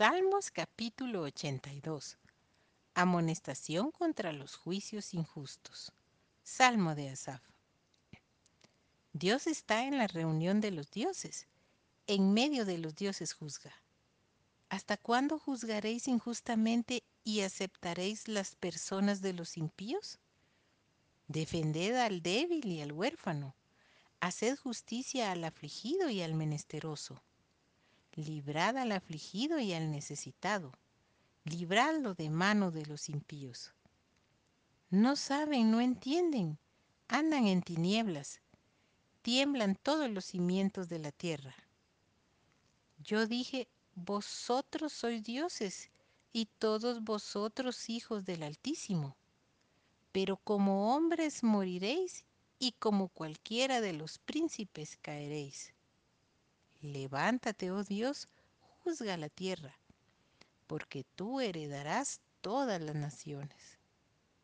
Salmos capítulo 82. Amonestación contra los juicios injustos. Salmo de Asaf. Dios está en la reunión de los dioses. En medio de los dioses juzga. ¿Hasta cuándo juzgaréis injustamente y aceptaréis las personas de los impíos? Defended al débil y al huérfano. Haced justicia al afligido y al menesteroso librad al afligido y al necesitado, libradlo de mano de los impíos. No saben, no entienden, andan en tinieblas, tiemblan todos los cimientos de la tierra. Yo dije, vosotros sois dioses y todos vosotros hijos del Altísimo, pero como hombres moriréis y como cualquiera de los príncipes caeréis. Levántate, oh Dios, juzga la tierra, porque tú heredarás todas las naciones.